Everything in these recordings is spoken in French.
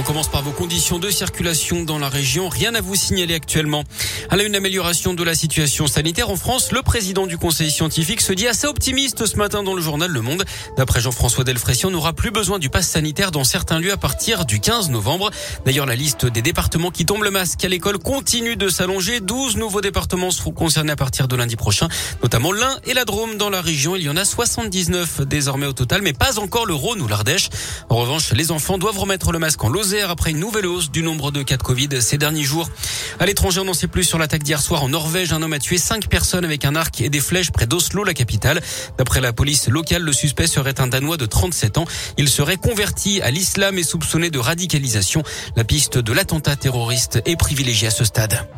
On commence par vos conditions de circulation dans la région. Rien à vous signaler actuellement. À la une amélioration de la situation sanitaire en France, le président du conseil scientifique se dit assez optimiste ce matin dans le journal Le Monde. D'après Jean-François Delfrécy, on n'aura plus besoin du pass sanitaire dans certains lieux à partir du 15 novembre. D'ailleurs, la liste des départements qui tombent le masque à l'école continue de s'allonger. 12 nouveaux départements seront concernés à partir de lundi prochain, notamment l'Ain et la Drôme dans la région. Il y en a 79 désormais au total, mais pas encore le Rhône ou l'Ardèche. En revanche, les enfants doivent remettre le masque en Après une nouvelle hausse du nombre de cas de Covid ces derniers jours. À l'étranger, on n'en sait plus sur l'attaque d'hier soir en Norvège. Un homme a tué cinq personnes avec un arc et des flèches près d'Oslo, la capitale. D'après la police locale, le suspect serait un Danois de 37 ans. Il serait converti à l'islam et soupçonné de radicalisation. La piste de l'attentat terroriste est privilégiée à ce stade.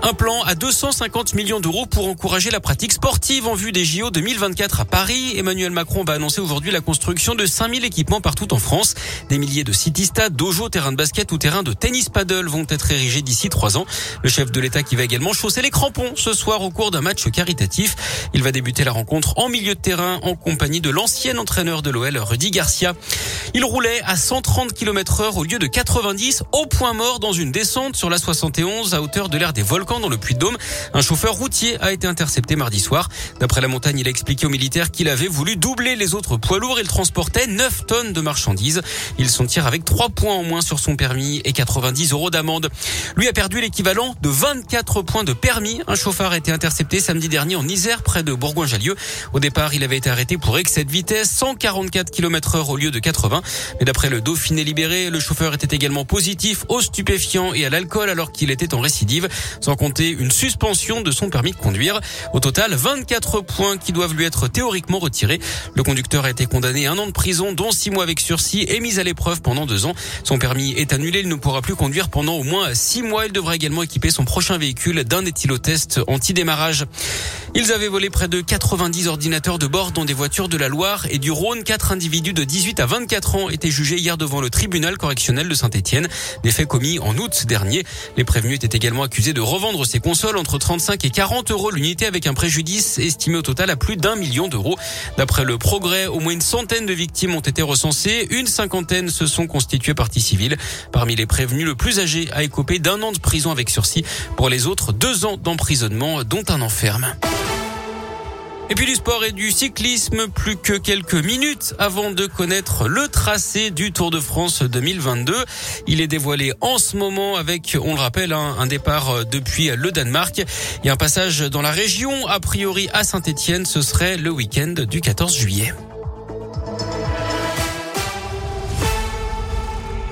Un plan à 250 millions d'euros pour encourager la pratique sportive en vue des JO 2024 à Paris. Emmanuel Macron va annoncer aujourd'hui la construction de 5000 équipements partout en France. Des milliers de city-stades, dojo, terrains de basket ou terrains de tennis paddle vont être érigés d'ici trois ans. Le chef de l'État qui va également chausser les crampons ce soir au cours d'un match caritatif. Il va débuter la rencontre en milieu de terrain en compagnie de l'ancien entraîneur de l'OL, Rudy Garcia. Il roulait à 130 km heure au lieu de 90 au point mort dans une descente sur la 71 à hauteur de l'air des volcans dans le Puy-de-Dôme. Un chauffeur routier a été intercepté mardi soir. D'après la montagne, il a expliqué aux militaires qu'il avait voulu doubler les autres poids lourds. Il transportait 9 tonnes de marchandises. Il s'en tire avec 3 points en moins sur son permis et 90 euros d'amende. Lui a perdu l'équivalent de 24 points de permis. Un chauffeur a été intercepté samedi dernier en Isère, près de Bourgoin-Jallieu. Au départ, il avait été arrêté pour excès de vitesse, 144 km heure au lieu de 80. Mais d'après le Dauphiné libéré, le chauffeur était également positif aux stupéfiants et à l'alcool alors qu'il était en récidive. Compter une suspension de son permis de conduire. Au total, 24 points qui doivent lui être théoriquement retirés. Le conducteur a été condamné à un an de prison, dont six mois avec sursis et mis à l'épreuve pendant deux ans. Son permis est annulé. Il ne pourra plus conduire pendant au moins six mois. Il devra également équiper son prochain véhicule d'un éthylotest anti-démarrage. Ils avaient volé près de 90 ordinateurs de bord dans des voitures de la Loire et du Rhône. Quatre individus de 18 à 24 ans étaient jugés hier devant le tribunal correctionnel de Saint-Etienne. Des faits commis en août dernier. Les prévenus étaient également accusés de revendre ces consoles entre 35 et 40 euros l'unité avec un préjudice estimé au total à plus d'un million d'euros. D'après le progrès, au moins une centaine de victimes ont été recensées. Une cinquantaine se sont constituées partie civile. Parmi les prévenus, le plus âgé a écopé d'un an de prison avec sursis. Pour les autres, deux ans d'emprisonnement, dont un enferme. Et puis du sport et du cyclisme, plus que quelques minutes avant de connaître le tracé du Tour de France 2022. Il est dévoilé en ce moment avec, on le rappelle, un départ depuis le Danemark et un passage dans la région, a priori à Saint-Etienne, ce serait le week-end du 14 juillet.